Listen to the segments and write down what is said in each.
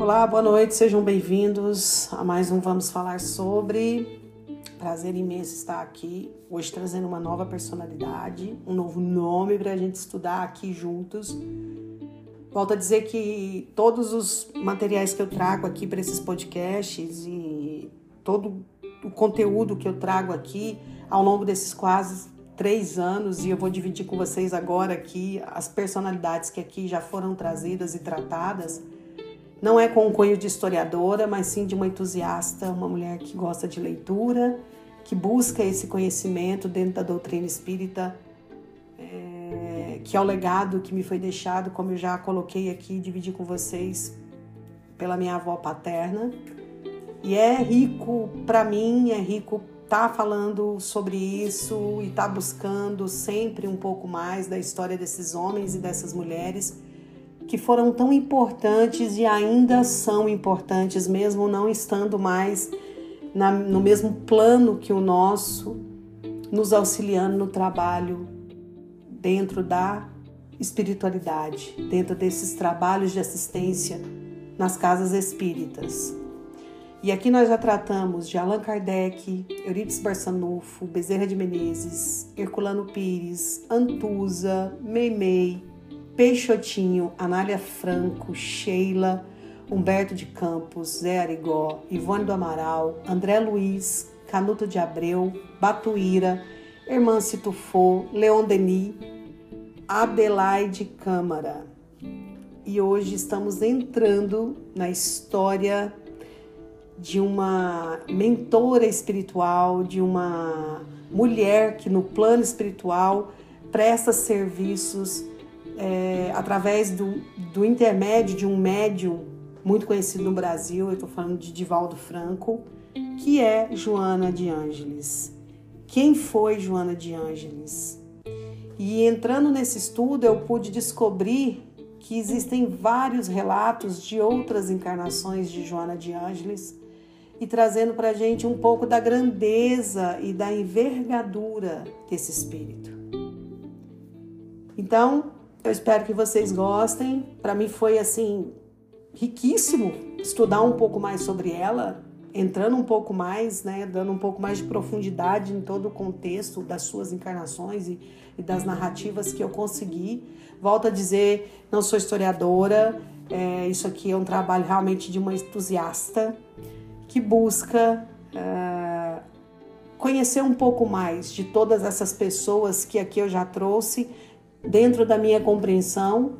Olá, boa noite, sejam bem-vindos a mais um Vamos Falar Sobre. Prazer imenso estar aqui, hoje trazendo uma nova personalidade, um novo nome para a gente estudar aqui juntos. Volto a dizer que todos os materiais que eu trago aqui para esses podcasts e todo o conteúdo que eu trago aqui ao longo desses quase três anos, e eu vou dividir com vocês agora aqui as personalidades que aqui já foram trazidas e tratadas. Não é com um cunho de historiadora, mas sim de uma entusiasta, uma mulher que gosta de leitura, que busca esse conhecimento dentro da doutrina espírita que é o legado que me foi deixado, como eu já coloquei aqui, dividi com vocês pela minha avó paterna. E é rico para mim, é rico tá falando sobre isso e tá buscando sempre um pouco mais da história desses homens e dessas mulheres que foram tão importantes e ainda são importantes, mesmo não estando mais na, no mesmo plano que o nosso, nos auxiliando no trabalho dentro da espiritualidade, dentro desses trabalhos de assistência nas casas espíritas. E aqui nós já tratamos de Allan Kardec, Eurípides Barçanufo, Bezerra de Menezes, Herculano Pires, Antusa, Meimei, Peixotinho, Anália Franco, Sheila, Humberto de Campos, Zé Arigó, Ivone do Amaral, André Luiz, Canuto de Abreu, Batuíra, Irmã Tufô, Leon Denis, Adelaide Câmara. E hoje estamos entrando na história de uma mentora espiritual, de uma mulher que no plano espiritual presta serviços é, através do, do intermédio de um médium muito conhecido no Brasil, eu estou falando de Divaldo Franco, que é Joana de Ângeles. Quem foi Joana de Ângeles? E entrando nesse estudo, eu pude descobrir que existem vários relatos de outras encarnações de Joana de Ângeles e trazendo para a gente um pouco da grandeza e da envergadura desse espírito. Então, eu espero que vocês gostem. Para mim foi assim riquíssimo estudar um pouco mais sobre ela entrando um pouco mais, né, dando um pouco mais de profundidade em todo o contexto das suas encarnações e, e das narrativas que eu consegui. Volto a dizer, não sou historiadora, é, isso aqui é um trabalho realmente de uma entusiasta que busca é, conhecer um pouco mais de todas essas pessoas que aqui eu já trouxe dentro da minha compreensão,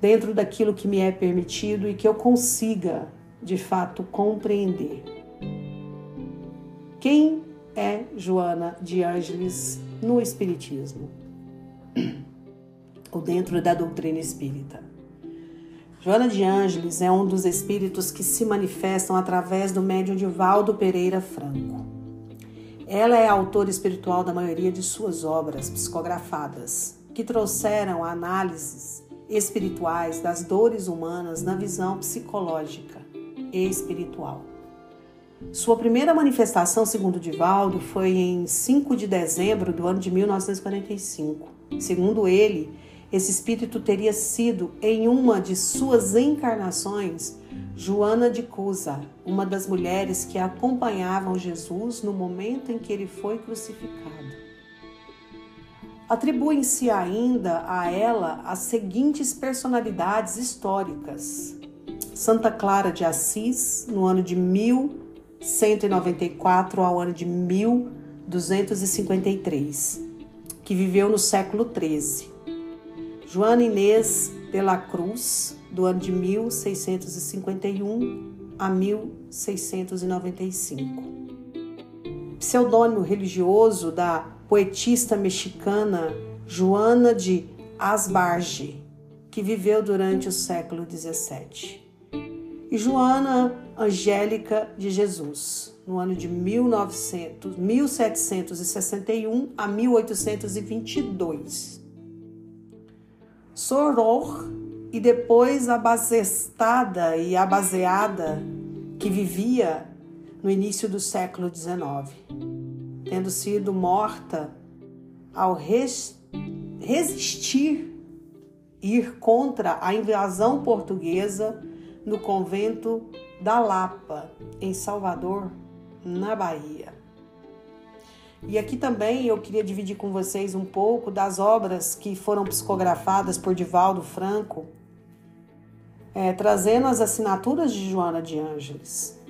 dentro daquilo que me é permitido e que eu consiga de fato compreender. Quem é Joana de Ângeles no Espiritismo? Ou dentro da doutrina espírita? Joana de Ângeles é um dos espíritos que se manifestam através do médium de Valdo Pereira Franco. Ela é autora espiritual da maioria de suas obras psicografadas, que trouxeram análises espirituais das dores humanas na visão psicológica e espiritual. Sua primeira manifestação, segundo Divaldo, foi em 5 de dezembro do ano de 1945. Segundo ele, esse espírito teria sido, em uma de suas encarnações, Joana de Cusa, uma das mulheres que acompanhavam Jesus no momento em que ele foi crucificado. Atribuem-se ainda a ela as seguintes personalidades históricas: Santa Clara de Assis, no ano de 1194 ao ano de 1253, que viveu no século XIII. Joana Inês de la Cruz, do ano de 1651 a 1695. Pseudônimo religioso da poetista mexicana Joana de Asbarge, que viveu durante o século XVII e Joana Angélica de Jesus, no ano de 1900, 1761 a 1822. Soror e depois a basestada e a baseada que vivia no início do século XIX, tendo sido morta ao res, resistir ir contra a invasão portuguesa no convento da Lapa, em Salvador, na Bahia. E aqui também eu queria dividir com vocês um pouco das obras que foram psicografadas por Divaldo Franco, é, trazendo as assinaturas de Joana de Ângeles,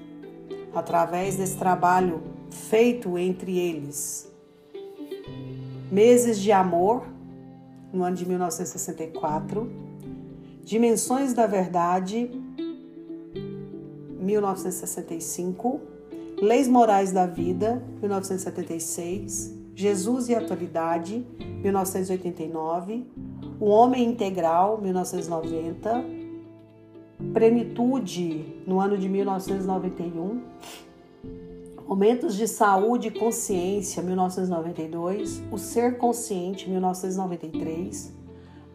através desse trabalho feito entre eles. Meses de Amor, no ano de 1964, Dimensões da Verdade, 1965, Leis Morais da Vida, 1976, Jesus e Atualidade, 1989, O Homem Integral, 1990, Plenitude, no ano de 1991, Momentos de Saúde e Consciência, 1992, O Ser Consciente, 1993,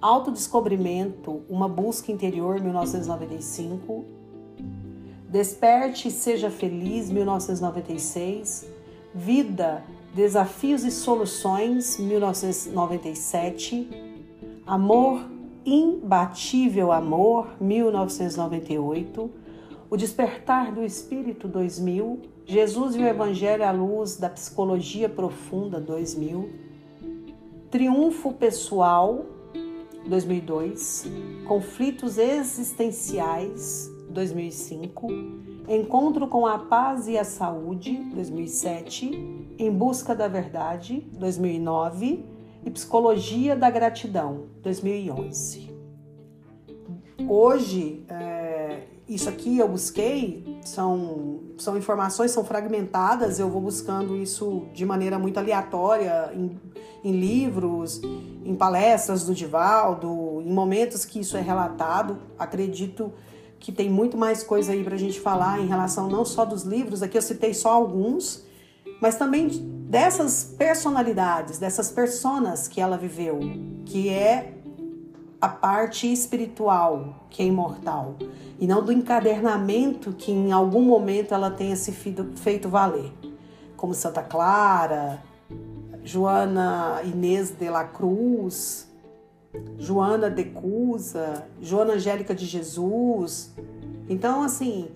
Autodescobrimento, Uma Busca Interior, 1995, Desperte e Seja Feliz, 1996, Vida, Desafios e Soluções, 1997, Amor, Imbatível Amor, 1998, O Despertar do Espírito, 2000, Jesus e o Evangelho à Luz da Psicologia Profunda, 2000, Triunfo Pessoal, 2002, Conflitos Existenciais, 2005, Encontro com a Paz e a Saúde, 2007, Em Busca da Verdade, 2009 e Psicologia da Gratidão, 2011. Hoje, é, isso aqui eu busquei, são, são informações, são fragmentadas, eu vou buscando isso de maneira muito aleatória em, em livros, em palestras do Divaldo, em momentos que isso é relatado. Acredito que tem muito mais coisa aí para a gente falar em relação não só dos livros, aqui eu citei só alguns, mas também dessas personalidades, dessas personas que ela viveu, que é a parte espiritual, que é imortal, e não do encadernamento que em algum momento ela tenha se feito valer, como Santa Clara, Joana Inês de la Cruz, Joana de Cusa, Joana Angélica de Jesus. Então, assim,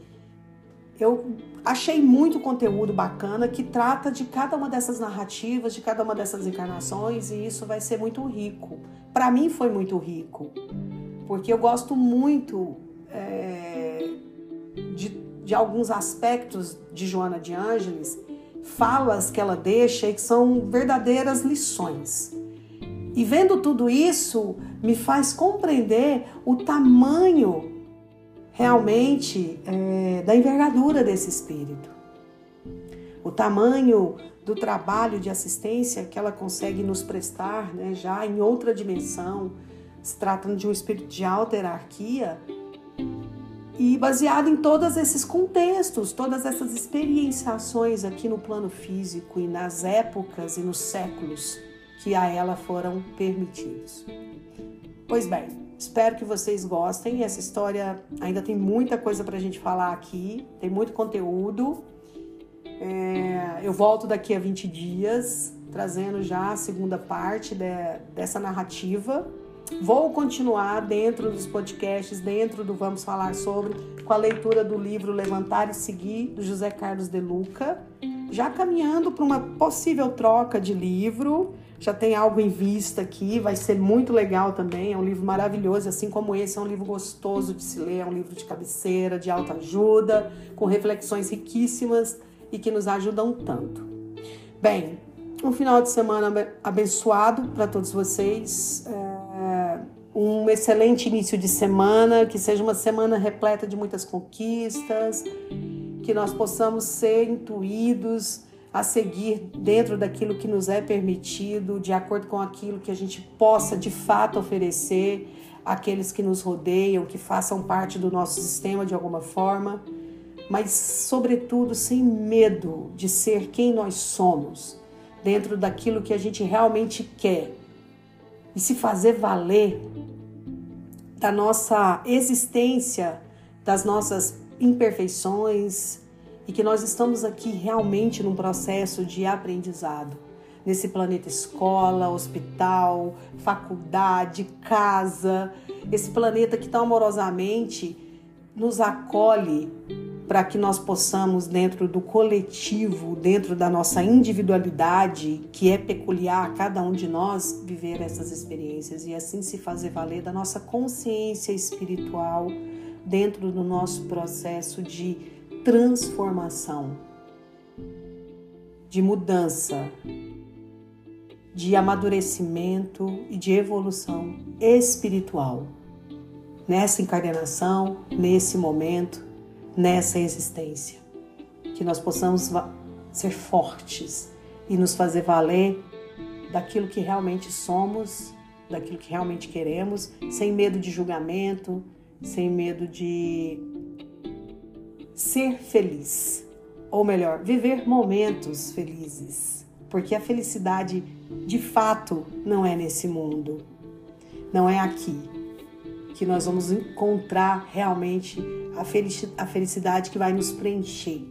eu achei muito conteúdo bacana que trata de cada uma dessas narrativas, de cada uma dessas encarnações, e isso vai ser muito rico. Para mim foi muito rico, porque eu gosto muito é, de, de alguns aspectos de Joana de Ângeles, falas que ela deixa e que são verdadeiras lições. E vendo tudo isso, me faz compreender o tamanho realmente é, da envergadura desse espírito, o tamanho do trabalho de assistência que ela consegue nos prestar, né, já em outra dimensão, se tratando de um espírito de alta hierarquia, e baseado em todos esses contextos, todas essas experienciações aqui no plano físico e nas épocas e nos séculos que a ela foram permitidos. Pois bem, espero que vocês gostem. Essa história ainda tem muita coisa para a gente falar aqui, tem muito conteúdo. É, eu volto daqui a 20 dias, trazendo já a segunda parte de, dessa narrativa. Vou continuar dentro dos podcasts, dentro do Vamos Falar Sobre, com a leitura do livro Levantar e Seguir, do José Carlos de Luca, já caminhando para uma possível troca de livro já tem algo em vista aqui, vai ser muito legal também. É um livro maravilhoso, assim como esse, é um livro gostoso de se ler, é um livro de cabeceira, de alta ajuda, com reflexões riquíssimas e que nos ajudam tanto. Bem, um final de semana abençoado para todos vocês. É um excelente início de semana, que seja uma semana repleta de muitas conquistas, que nós possamos ser intuídos a seguir dentro daquilo que nos é permitido, de acordo com aquilo que a gente possa de fato oferecer àqueles que nos rodeiam, que façam parte do nosso sistema de alguma forma, mas, sobretudo, sem medo de ser quem nós somos, dentro daquilo que a gente realmente quer e se fazer valer da nossa existência, das nossas imperfeições, e que nós estamos aqui realmente num processo de aprendizado. Nesse planeta escola, hospital, faculdade, casa, esse planeta que tão amorosamente nos acolhe para que nós possamos, dentro do coletivo, dentro da nossa individualidade, que é peculiar a cada um de nós, viver essas experiências e assim se fazer valer da nossa consciência espiritual dentro do nosso processo de transformação, de mudança, de amadurecimento e de evolução espiritual. Nessa encarnação, nesse momento, nessa existência. Que nós possamos ser fortes e nos fazer valer daquilo que realmente somos, daquilo que realmente queremos, sem medo de julgamento, sem medo de ser feliz. Ou melhor, viver momentos felizes. Porque a felicidade de fato não é nesse mundo, não é aqui que nós vamos encontrar realmente a felicidade que vai nos preencher,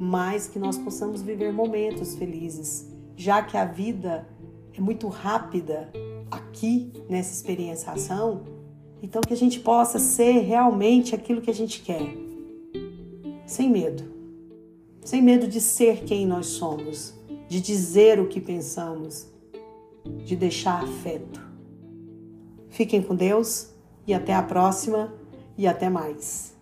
mas que nós possamos viver momentos felizes, já que a vida é muito rápida aqui nessa experienciação, então que a gente possa ser realmente aquilo que a gente quer, sem medo, sem medo de ser quem nós somos, de dizer o que pensamos, de deixar afeto. Fiquem com Deus e até a próxima e até mais.